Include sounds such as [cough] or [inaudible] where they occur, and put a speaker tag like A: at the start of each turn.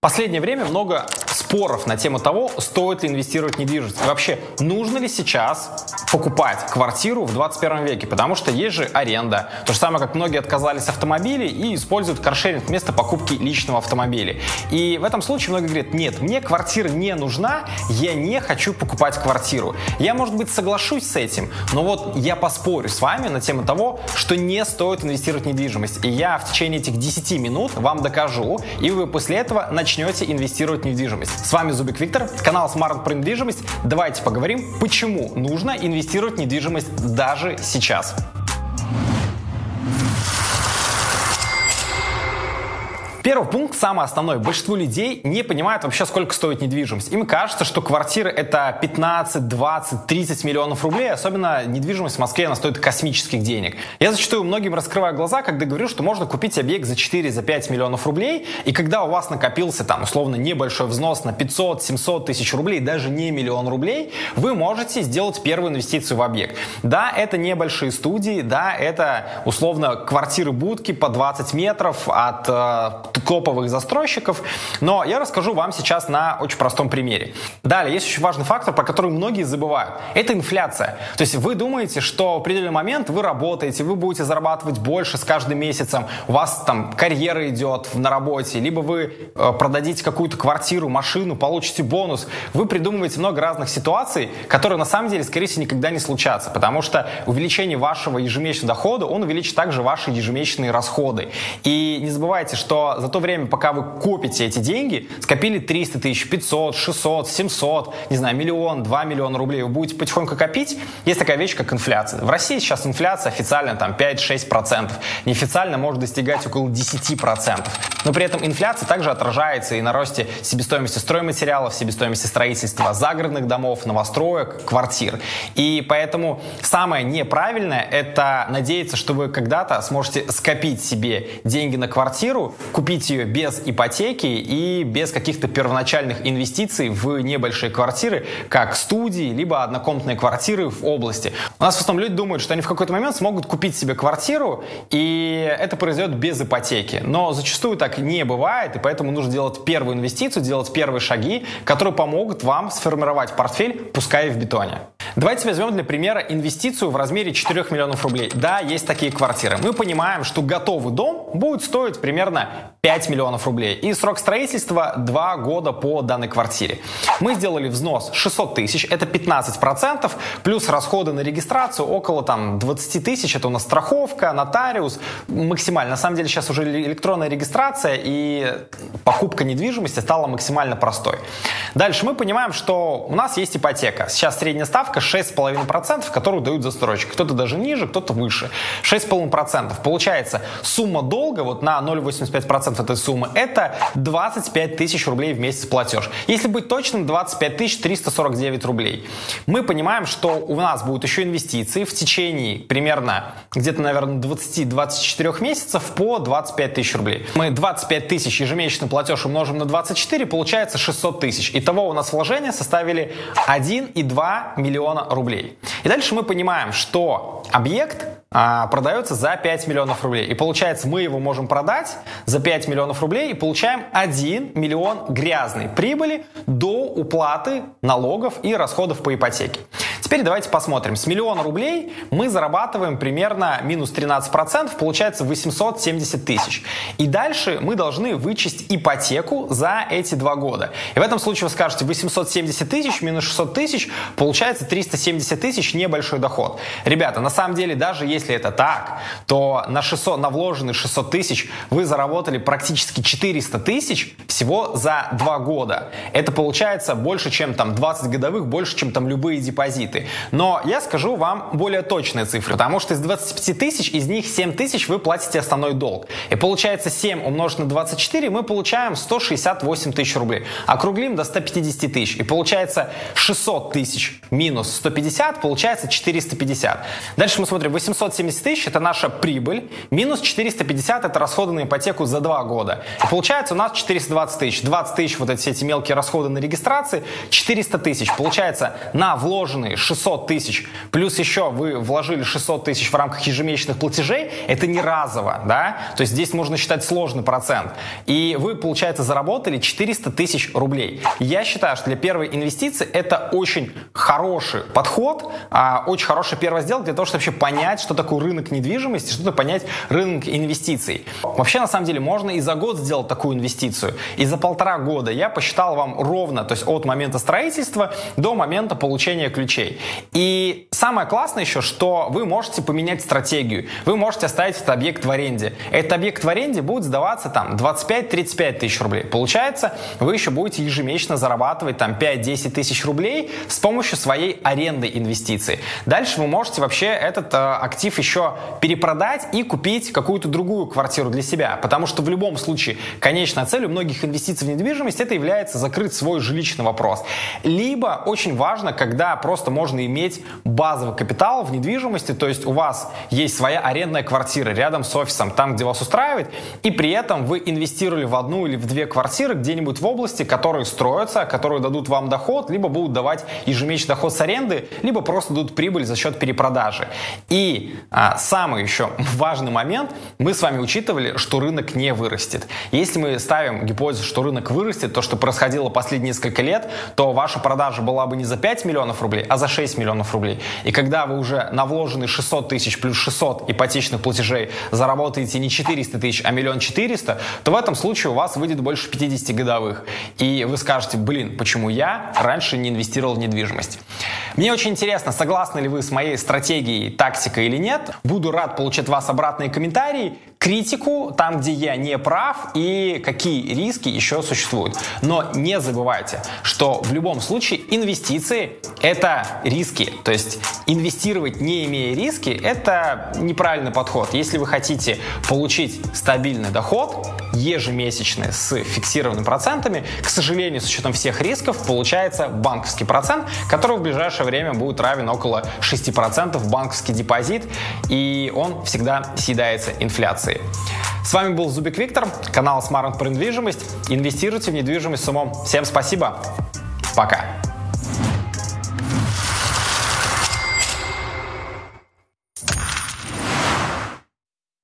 A: Последнее время много споров на тему того, стоит ли инвестировать в недвижимость. И вообще, нужно ли сейчас покупать квартиру в 21 веке? Потому что есть же аренда. То же самое, как многие отказались от автомобилей и используют каршеринг вместо покупки личного автомобиля. И в этом случае многие говорят, нет, мне квартира не нужна, я не хочу покупать квартиру. Я, может быть, соглашусь с этим, но вот я поспорю с вами на тему того, что не стоит инвестировать в недвижимость. И я в течение этих 10 минут вам докажу, и вы после этого начнете инвестировать в недвижимость. С вами Зубик Виктор, канал Smart про недвижимость. Давайте поговорим, почему нужно инвестировать в недвижимость даже сейчас. Первый пункт, самый основной. Большинство людей не понимают вообще, сколько стоит недвижимость. Им кажется, что квартира это 15, 20, 30 миллионов рублей. Особенно недвижимость в Москве, она стоит космических денег. Я зачастую многим раскрываю глаза, когда говорю, что можно купить объект за 4, за 5 миллионов рублей. И когда у вас накопился там условно небольшой взнос на 500, 700 тысяч рублей, даже не миллион рублей, вы можете сделать первую инвестицию в объект. Да, это небольшие студии, да, это условно квартиры-будки по 20 метров от э, топовых застройщиков, но я расскажу вам сейчас на очень простом примере. Далее, есть очень важный фактор, про который многие забывают. Это инфляция. То есть вы думаете, что в определенный момент вы работаете, вы будете зарабатывать больше с каждым месяцем, у вас там карьера идет на работе, либо вы э, продадите какую-то квартиру, машину, получите бонус. Вы придумываете много разных ситуаций, которые на самом деле, скорее всего, никогда не случатся, потому что увеличение вашего ежемесячного дохода, он увеличит также ваши ежемесячные расходы. И не забывайте, что за то время, пока вы копите эти деньги, скопили 300 тысяч, 500, 600, 700, не знаю, миллион, 2 миллиона рублей, вы будете потихоньку копить, есть такая вещь, как инфляция. В России сейчас инфляция официально там 5-6%, неофициально может достигать около 10%. Но при этом инфляция также отражается и на росте себестоимости стройматериалов, себестоимости строительства загородных домов, новостроек, квартир. И поэтому самое неправильное — это надеяться, что вы когда-то сможете скопить себе деньги на квартиру, купить купить ее без ипотеки и без каких-то первоначальных инвестиций в небольшие квартиры, как студии, либо однокомнатные квартиры в области. У нас в основном люди думают, что они в какой-то момент смогут купить себе квартиру, и это произойдет без ипотеки. Но зачастую так не бывает, и поэтому нужно делать первую инвестицию, делать первые шаги, которые помогут вам сформировать портфель, пускай и в бетоне. Давайте возьмем для примера инвестицию в размере 4 миллионов рублей. Да, есть такие квартиры. Мы понимаем, что готовый дом будет стоить примерно 5 миллионов рублей. И срок строительства 2 года по данной квартире. Мы сделали взнос 600 тысяч, это 15%, плюс расходы на регистрацию около там 20 тысяч, это у нас страховка, нотариус, максимально. На самом деле сейчас уже электронная регистрация и покупка недвижимости стала максимально простой. Дальше мы понимаем, что у нас есть ипотека. Сейчас средняя ставка 6,5%, которую дают застройщик. Кто-то даже ниже, кто-то выше. 6,5%. Получается, сумма долга вот на 0,85% этой суммы это 25 тысяч рублей в месяц платеж. Если быть точным, 25 тысяч 349 рублей. Мы понимаем, что у нас будут еще инвестиции в течение примерно где-то, наверное, 20-24 месяцев по 25 тысяч рублей. Мы 25 тысяч ежемесячный платеж умножим на 24, получается 600 тысяч. Итого у нас вложения составили 1,2 миллиона миллиона рублей. И дальше мы понимаем, что объект а, продается за 5 миллионов рублей. И получается, мы его можем продать за 5 миллионов рублей и получаем 1 миллион грязной прибыли до уплаты налогов и расходов по ипотеке. Теперь давайте посмотрим. С миллиона рублей мы зарабатываем примерно минус 13%, получается 870 тысяч. И дальше мы должны вычесть ипотеку за эти два года. И в этом случае вы скажете 870 тысяч минус 600 тысяч, получается 370 тысяч небольшой доход. Ребята, на самом деле, даже если это так, то на, 600, на вложенные 600 тысяч вы заработали практически 400 тысяч всего за два года. Это получается больше, чем там 20 годовых, больше, чем там любые депозиты продукты. Но я скажу вам более точные цифры, потому что из 25 тысяч, из них 7 тысяч вы платите основной долг. И получается 7 умножить на 24, мы получаем 168 тысяч рублей. Округлим до 150 тысяч. И получается 600 тысяч минус 150, получается 450. Дальше мы смотрим, 870 тысяч это наша прибыль, минус 450 это расходы на ипотеку за 2 года. И получается у нас 420 20 тысяч, 20 тысяч вот эти все эти мелкие расходы на регистрации, 400 тысяч. Получается, на вложенные 600 тысяч, плюс еще вы вложили 600 тысяч в рамках ежемесячных платежей, это не разово, да? То есть здесь можно считать сложный процент. И вы, получается, заработали 400 тысяч рублей. Я считаю, что для первой инвестиции это очень хороший подход, а, очень хорошая первая сделка для того, чтобы вообще понять, что такое рынок недвижимости, что-то понять рынок инвестиций. Вообще, на самом деле, можно и за год сделать такую инвестицию. И за полтора года я посчитал вам ровно, то есть от момента строительства до момента получения ключей. И самое классное еще, что вы можете поменять стратегию. Вы можете оставить этот объект в аренде. Этот объект в аренде будет сдаваться там 25-35 тысяч рублей. Получается, вы еще будете ежемесячно зарабатывать там 5-10 тысяч рублей с помощью своей аренды инвестиции. Дальше вы можете вообще этот э, актив еще перепродать и купить какую-то другую квартиру для себя. Потому что в любом случае конечная цель у многих инвестиций в недвижимость это является закрыть свой жилищный вопрос. Либо очень важно, когда просто можно иметь базовый капитал в недвижимости, то есть у вас есть своя арендная квартира рядом с офисом, там, где вас устраивает, и при этом вы инвестировали в одну или в две квартиры где-нибудь в области, которые строятся, которые дадут вам доход, либо будут давать ежемесячный доход с аренды, либо просто дадут прибыль за счет перепродажи. И а, самый еще [laughs] важный момент, мы с вами учитывали, что рынок не вырастет. Если мы ставим гипотезу, что рынок вырастет, то, что происходило последние несколько лет, то ваша продажа была бы не за 5 миллионов рублей, а за 6 миллионов рублей. И когда вы уже на вложенные 600 тысяч плюс 600 ипотечных платежей заработаете не 400 тысяч, а миллион четыреста, то в этом случае у вас выйдет больше 50 годовых. И вы скажете, блин, почему я раньше не инвестировал в недвижимость? Мне очень интересно, согласны ли вы с моей стратегией, тактикой или нет. Буду рад получить от вас обратные комментарии критику там, где я не прав и какие риски еще существуют. Но не забывайте, что в любом случае инвестиции — это риски. То есть инвестировать не имея риски — это неправильный подход. Если вы хотите получить стабильный доход, ежемесячный с фиксированными процентами, к сожалению, с учетом всех рисков, получается банковский процент, который в ближайшее время будет равен около 6% банковский депозит, и он всегда съедается инфляцией. С вами был Зубик Виктор, канал Smart про недвижимость. Инвестируйте в недвижимость с умом. Всем спасибо. Пока.